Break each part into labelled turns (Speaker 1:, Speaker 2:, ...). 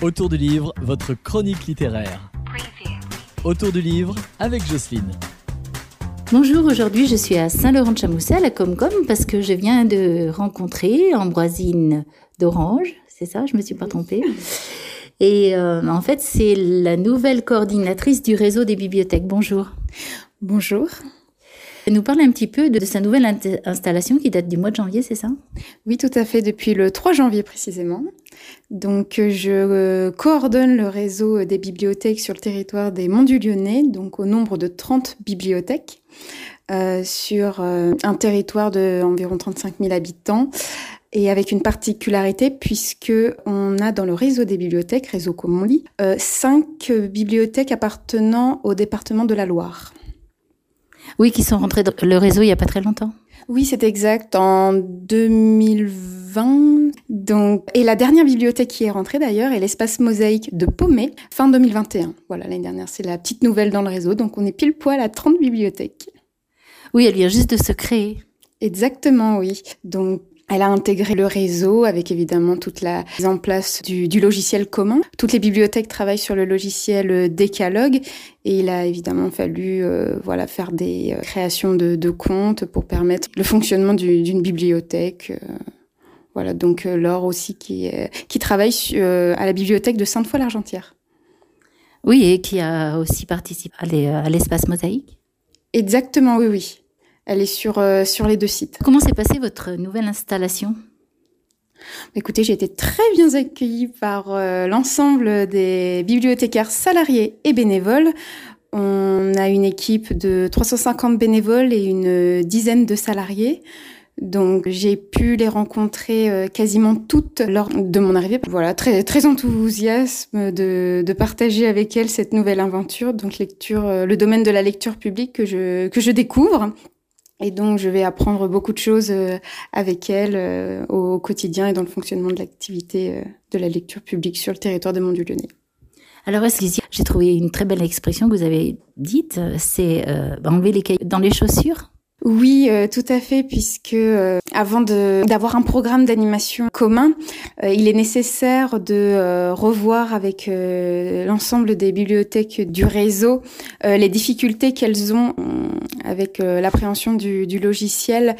Speaker 1: Autour du livre, votre chronique littéraire. Autour du livre avec Jocelyne.
Speaker 2: Bonjour, aujourd'hui je suis à Saint-Laurent-de-Chamousset à la Comcom parce que je viens de rencontrer Ambroisine d'Orange, c'est ça, je me suis pas trompée. Et euh, en fait, c'est la nouvelle coordinatrice du réseau des bibliothèques. Bonjour.
Speaker 3: Bonjour.
Speaker 2: Elle nous parle un petit peu de sa nouvelle installation qui date du mois de janvier, c'est ça?
Speaker 3: Oui, tout à fait, depuis le 3 janvier précisément. Donc, je euh, coordonne le réseau des bibliothèques sur le territoire des Monts du Lyonnais, donc au nombre de 30 bibliothèques, euh, sur euh, un territoire d'environ 35 000 habitants, et avec une particularité puisque on a dans le réseau des bibliothèques, réseau comme on euh, cinq bibliothèques appartenant au département de la Loire.
Speaker 2: Oui, qui sont rentrées dans le réseau il n'y a pas très longtemps.
Speaker 3: Oui, c'est exact, en 2020. Donc, et la dernière bibliothèque qui est rentrée d'ailleurs est l'espace mosaïque de Paumé, fin 2021. Voilà, l'année dernière, c'est la petite nouvelle dans le réseau. Donc, on est pile poil à 30 bibliothèques.
Speaker 2: Oui, elle vient juste de se créer.
Speaker 3: Exactement, oui. Donc, elle a intégré le réseau avec évidemment toute la mise en place du, du, logiciel commun. Toutes les bibliothèques travaillent sur le logiciel euh, Décalogue et il a évidemment fallu euh, voilà faire des euh, créations de, de, comptes pour permettre le fonctionnement d'une bibliothèque. Euh, voilà donc Laure aussi qui qui travaille à la bibliothèque de Sainte-Foy-l'Argentière.
Speaker 2: Oui et qui a aussi participé à l'espace mosaïque.
Speaker 3: Exactement oui oui. Elle est sur, euh, sur les deux sites.
Speaker 2: Comment s'est passée votre nouvelle installation?
Speaker 3: Écoutez, j'ai été très bien accueillie par euh, l'ensemble des bibliothécaires salariés et bénévoles. On a une équipe de 350 bénévoles et une dizaine de salariés. Donc j'ai pu les rencontrer euh, quasiment toutes lors de mon arrivée. Voilà, très très enthousiasme de, de partager avec elles cette nouvelle aventure, donc lecture, euh, le domaine de la lecture publique que je que je découvre. Et donc, je vais apprendre beaucoup de choses euh, avec elle euh, au quotidien et dans le fonctionnement de l'activité euh, de la lecture publique sur le territoire de Mont-du-Lyonnais.
Speaker 2: Alors, que j'ai trouvé une très belle expression que vous avez dite, c'est euh, enlever les cailloux dans les chaussures?
Speaker 3: Oui, euh, tout à fait, puisque euh, avant d'avoir un programme d'animation commun, euh, il est nécessaire de revoir avec l'ensemble des bibliothèques du réseau les difficultés qu'elles ont avec l'appréhension du, logiciel,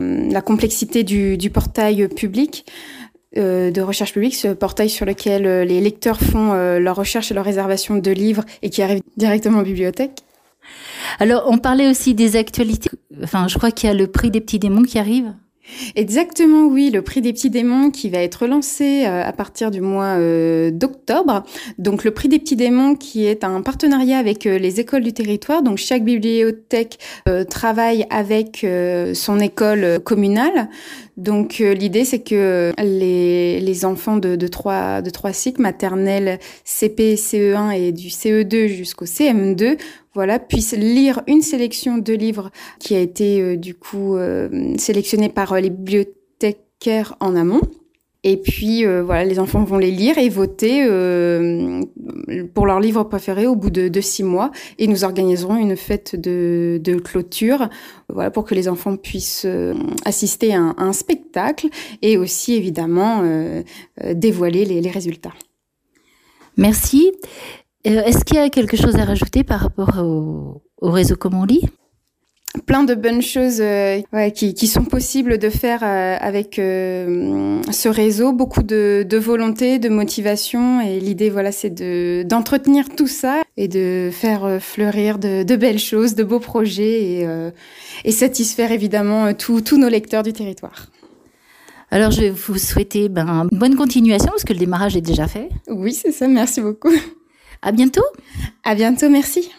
Speaker 3: la complexité du, portail public de recherche publique, ce portail sur lequel les lecteurs font leur recherche et leur réservation de livres et qui arrive directement en bibliothèque.
Speaker 2: Alors, on parlait aussi des actualités. Enfin, je crois qu'il y a le prix des petits démons qui arrive.
Speaker 3: Exactement, oui, le prix des petits démons qui va être lancé euh, à partir du mois euh, d'octobre. Donc le prix des petits démons qui est un partenariat avec euh, les écoles du territoire. Donc chaque bibliothèque travaille avec son école communale. Donc l'idée c'est que les, les enfants de, de, cycles maternels CP, CE1 et du CE2 jusqu'au CM2 voilà, puissent lire une sélection de livres qui a été euh, du coup euh, sélectionnée par euh, les bibliothécaires en amont. Et puis voilà, les enfants vont les lire et voter pour leur livre préféré au bout de, six mois. Et nous organiserons une fête de, clôture, voilà, pour que les enfants puissent assister à un, spectacle et aussi évidemment dévoiler les résultats.
Speaker 2: Merci. Est-ce qu'il y a quelque chose à rajouter par rapport au, au réseau Comme on lit?
Speaker 3: Plein de bonnes choses euh, ouais, qui, qui, sont possibles de faire euh, avec euh, ce réseau, beaucoup de, de, volonté, de motivation et l'idée voilà c'est de d'entretenir tout ça et de faire fleurir de, de, belles choses, de beaux projets et, et satisfaire évidemment tous nos lecteurs du territoire.
Speaker 2: Alors je vais vous souhaiter ben, bonne continuation parce que le démarrage est déjà fait.
Speaker 3: Oui c'est ça, merci beaucoup.
Speaker 2: À bientôt.
Speaker 3: À bientôt, merci.